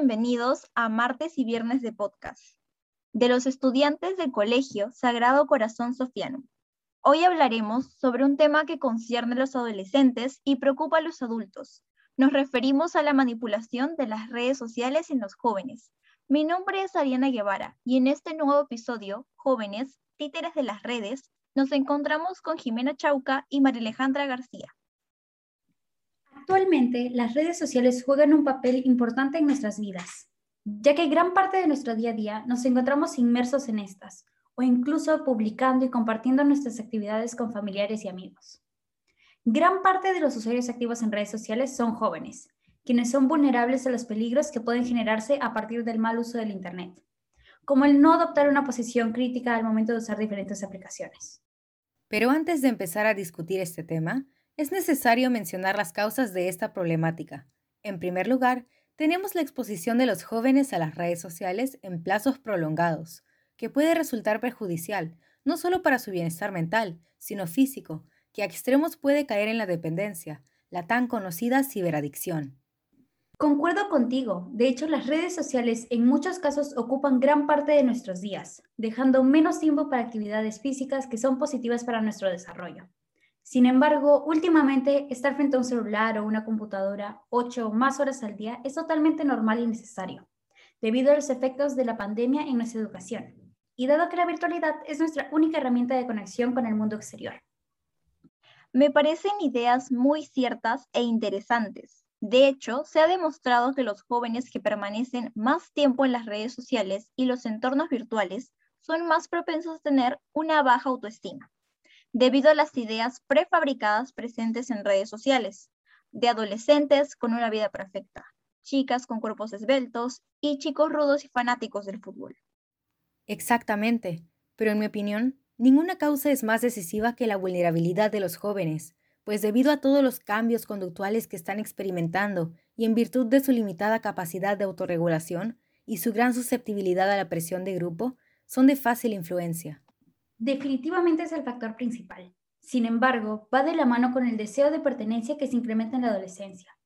bienvenidos a martes y viernes de podcast de los estudiantes del Colegio Sagrado Corazón Sofiano. Hoy hablaremos sobre un tema que concierne a los adolescentes y preocupa a los adultos. Nos referimos a la manipulación de las redes sociales en los jóvenes. Mi nombre es Ariana Guevara y en este nuevo episodio, Jóvenes, Títeres de las Redes, nos encontramos con Jimena Chauca y María Alejandra García. Actualmente, las redes sociales juegan un papel importante en nuestras vidas, ya que gran parte de nuestro día a día nos encontramos inmersos en estas, o incluso publicando y compartiendo nuestras actividades con familiares y amigos. Gran parte de los usuarios activos en redes sociales son jóvenes, quienes son vulnerables a los peligros que pueden generarse a partir del mal uso del Internet, como el no adoptar una posición crítica al momento de usar diferentes aplicaciones. Pero antes de empezar a discutir este tema, es necesario mencionar las causas de esta problemática. En primer lugar, tenemos la exposición de los jóvenes a las redes sociales en plazos prolongados, que puede resultar perjudicial, no solo para su bienestar mental, sino físico, que a extremos puede caer en la dependencia, la tan conocida ciberadicción. Concuerdo contigo. De hecho, las redes sociales en muchos casos ocupan gran parte de nuestros días, dejando menos tiempo para actividades físicas que son positivas para nuestro desarrollo. Sin embargo, últimamente estar frente a un celular o una computadora ocho o más horas al día es totalmente normal y necesario, debido a los efectos de la pandemia en nuestra educación, y dado que la virtualidad es nuestra única herramienta de conexión con el mundo exterior. Me parecen ideas muy ciertas e interesantes. De hecho, se ha demostrado que los jóvenes que permanecen más tiempo en las redes sociales y los entornos virtuales son más propensos a tener una baja autoestima debido a las ideas prefabricadas presentes en redes sociales, de adolescentes con una vida perfecta, chicas con cuerpos esbeltos y chicos rudos y fanáticos del fútbol. Exactamente, pero en mi opinión, ninguna causa es más decisiva que la vulnerabilidad de los jóvenes, pues debido a todos los cambios conductuales que están experimentando y en virtud de su limitada capacidad de autorregulación y su gran susceptibilidad a la presión de grupo, son de fácil influencia definitivamente es el factor principal. Sin embargo, va de la mano con el deseo de pertenencia que se incrementa en la adolescencia,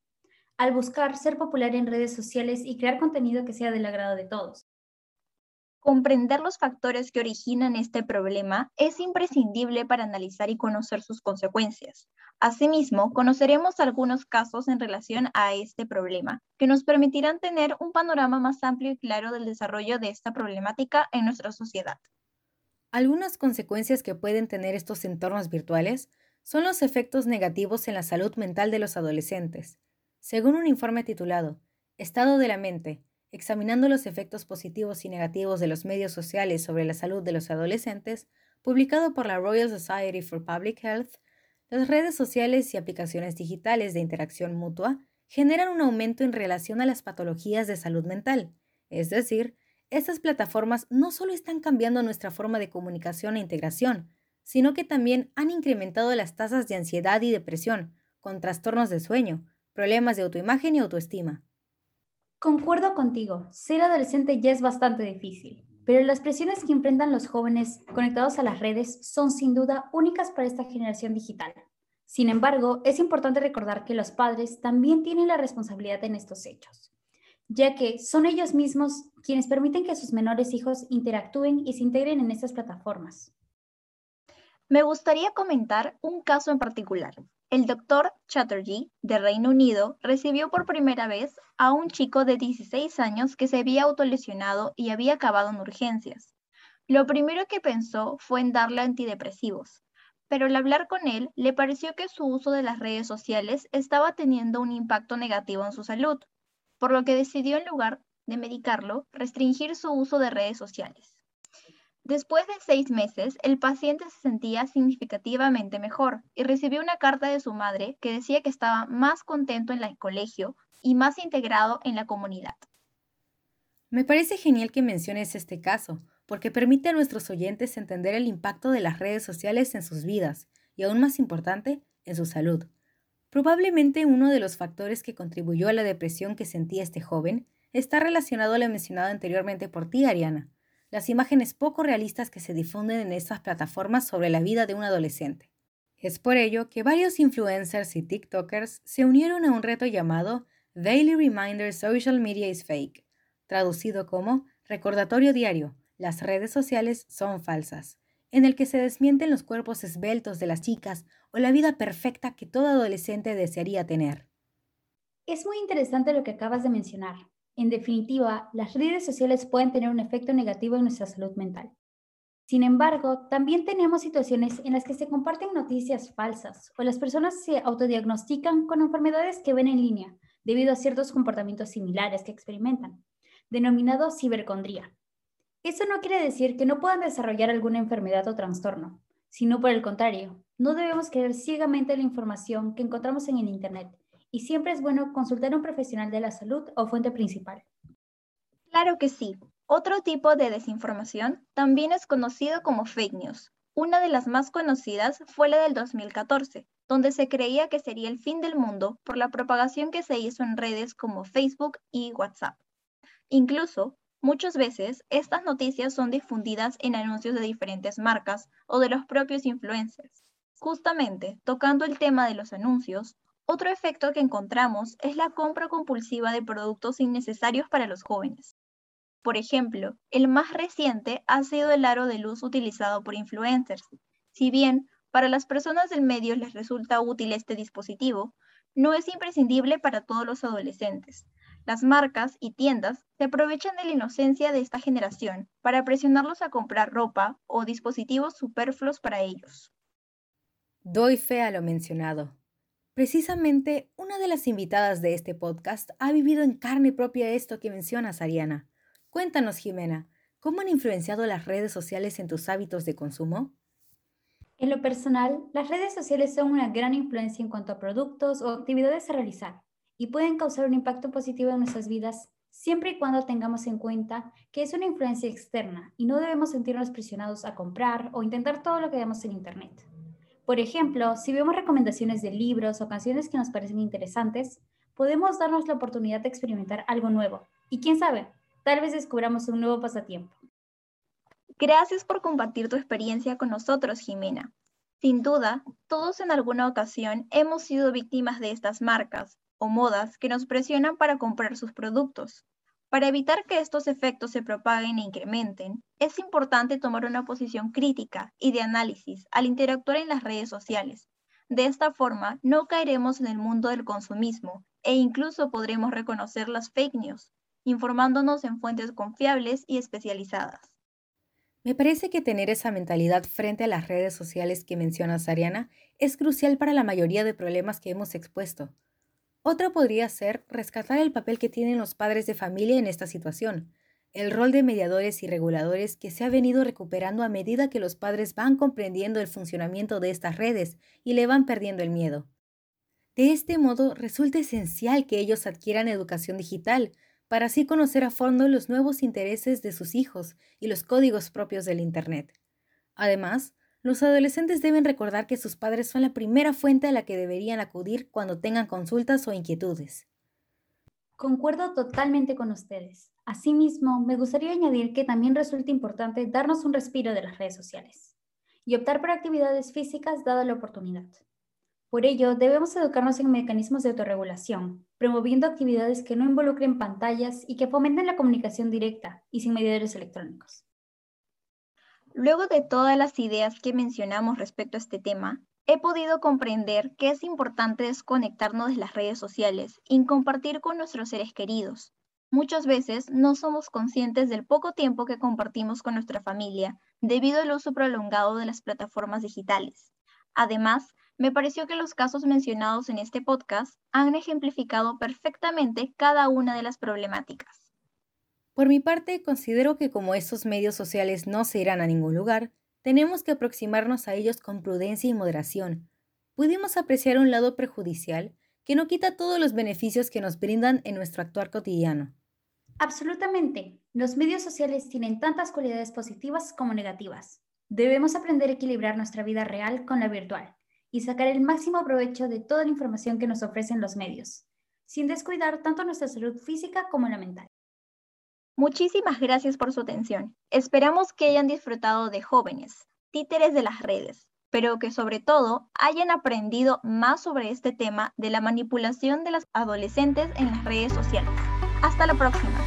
al buscar ser popular en redes sociales y crear contenido que sea del agrado de todos. Comprender los factores que originan este problema es imprescindible para analizar y conocer sus consecuencias. Asimismo, conoceremos algunos casos en relación a este problema, que nos permitirán tener un panorama más amplio y claro del desarrollo de esta problemática en nuestra sociedad. Algunas consecuencias que pueden tener estos entornos virtuales son los efectos negativos en la salud mental de los adolescentes. Según un informe titulado Estado de la mente, examinando los efectos positivos y negativos de los medios sociales sobre la salud de los adolescentes, publicado por la Royal Society for Public Health, las redes sociales y aplicaciones digitales de interacción mutua generan un aumento en relación a las patologías de salud mental, es decir, estas plataformas no solo están cambiando nuestra forma de comunicación e integración, sino que también han incrementado las tasas de ansiedad y depresión, con trastornos de sueño, problemas de autoimagen y autoestima. Concuerdo contigo, ser adolescente ya es bastante difícil, pero las presiones que enfrentan los jóvenes conectados a las redes son sin duda únicas para esta generación digital. Sin embargo, es importante recordar que los padres también tienen la responsabilidad en estos hechos ya que son ellos mismos quienes permiten que sus menores hijos interactúen y se integren en estas plataformas. Me gustaría comentar un caso en particular. El doctor Chatterjee, de Reino Unido, recibió por primera vez a un chico de 16 años que se había autolesionado y había acabado en urgencias. Lo primero que pensó fue en darle antidepresivos, pero al hablar con él le pareció que su uso de las redes sociales estaba teniendo un impacto negativo en su salud, por lo que decidió en lugar de medicarlo, restringir su uso de redes sociales. Después de seis meses, el paciente se sentía significativamente mejor y recibió una carta de su madre que decía que estaba más contento en el colegio y más integrado en la comunidad. Me parece genial que menciones este caso, porque permite a nuestros oyentes entender el impacto de las redes sociales en sus vidas y, aún más importante, en su salud. Probablemente uno de los factores que contribuyó a la depresión que sentía este joven está relacionado a lo mencionado anteriormente por ti, Ariana, las imágenes poco realistas que se difunden en estas plataformas sobre la vida de un adolescente. Es por ello que varios influencers y TikTokers se unieron a un reto llamado Daily Reminder Social Media is Fake, traducido como recordatorio diario, las redes sociales son falsas, en el que se desmienten los cuerpos esbeltos de las chicas o la vida perfecta que todo adolescente desearía tener. Es muy interesante lo que acabas de mencionar. En definitiva, las redes sociales pueden tener un efecto negativo en nuestra salud mental. Sin embargo, también tenemos situaciones en las que se comparten noticias falsas o las personas se autodiagnostican con enfermedades que ven en línea debido a ciertos comportamientos similares que experimentan, denominado cibercondría. Eso no quiere decir que no puedan desarrollar alguna enfermedad o trastorno, sino por el contrario, no debemos creer ciegamente la información que encontramos en el Internet y siempre es bueno consultar a un profesional de la salud o fuente principal. Claro que sí. Otro tipo de desinformación también es conocido como fake news. Una de las más conocidas fue la del 2014, donde se creía que sería el fin del mundo por la propagación que se hizo en redes como Facebook y WhatsApp. Incluso, muchas veces, estas noticias son difundidas en anuncios de diferentes marcas o de los propios influencers. Justamente, tocando el tema de los anuncios, otro efecto que encontramos es la compra compulsiva de productos innecesarios para los jóvenes. Por ejemplo, el más reciente ha sido el aro de luz utilizado por influencers. Si bien para las personas del medio les resulta útil este dispositivo, no es imprescindible para todos los adolescentes. Las marcas y tiendas se aprovechan de la inocencia de esta generación para presionarlos a comprar ropa o dispositivos superfluos para ellos. Doy fe a lo mencionado. Precisamente una de las invitadas de este podcast ha vivido en carne propia esto que mencionas, Ariana. Cuéntanos, Jimena, ¿cómo han influenciado las redes sociales en tus hábitos de consumo? En lo personal, las redes sociales son una gran influencia en cuanto a productos o actividades a realizar y pueden causar un impacto positivo en nuestras vidas siempre y cuando tengamos en cuenta que es una influencia externa y no debemos sentirnos presionados a comprar o intentar todo lo que vemos en Internet. Por ejemplo, si vemos recomendaciones de libros o canciones que nos parecen interesantes, podemos darnos la oportunidad de experimentar algo nuevo y quién sabe, Tal vez descubramos un nuevo pasatiempo. Gracias por compartir tu experiencia con nosotros, Jimena. Sin duda, todos en alguna ocasión hemos sido víctimas de estas marcas o modas que nos presionan para comprar sus productos. Para evitar que estos efectos se propaguen e incrementen, es importante tomar una posición crítica y de análisis al interactuar en las redes sociales. De esta forma, no caeremos en el mundo del consumismo e incluso podremos reconocer las fake news, informándonos en fuentes confiables y especializadas. Me parece que tener esa mentalidad frente a las redes sociales que mencionas, Ariana, es crucial para la mayoría de problemas que hemos expuesto. Otra podría ser rescatar el papel que tienen los padres de familia en esta situación, el rol de mediadores y reguladores que se ha venido recuperando a medida que los padres van comprendiendo el funcionamiento de estas redes y le van perdiendo el miedo. De este modo, resulta esencial que ellos adquieran educación digital, para así conocer a fondo los nuevos intereses de sus hijos y los códigos propios del Internet. Además, los adolescentes deben recordar que sus padres son la primera fuente a la que deberían acudir cuando tengan consultas o inquietudes. Concuerdo totalmente con ustedes. Asimismo, me gustaría añadir que también resulta importante darnos un respiro de las redes sociales y optar por actividades físicas dada la oportunidad. Por ello, debemos educarnos en mecanismos de autorregulación, promoviendo actividades que no involucren pantallas y que fomenten la comunicación directa y sin mediadores electrónicos. Luego de todas las ideas que mencionamos respecto a este tema, he podido comprender que es importante desconectarnos de las redes sociales y compartir con nuestros seres queridos. Muchas veces no somos conscientes del poco tiempo que compartimos con nuestra familia debido al uso prolongado de las plataformas digitales. Además, me pareció que los casos mencionados en este podcast han ejemplificado perfectamente cada una de las problemáticas. Por mi parte, considero que como estos medios sociales no se irán a ningún lugar, tenemos que aproximarnos a ellos con prudencia y moderación. Pudimos apreciar un lado perjudicial que no quita todos los beneficios que nos brindan en nuestro actuar cotidiano. Absolutamente. Los medios sociales tienen tantas cualidades positivas como negativas. Debemos aprender a equilibrar nuestra vida real con la virtual y sacar el máximo provecho de toda la información que nos ofrecen los medios, sin descuidar tanto nuestra salud física como la mental. Muchísimas gracias por su atención. Esperamos que hayan disfrutado de jóvenes, títeres de las redes, pero que sobre todo hayan aprendido más sobre este tema de la manipulación de las adolescentes en las redes sociales. Hasta la próxima.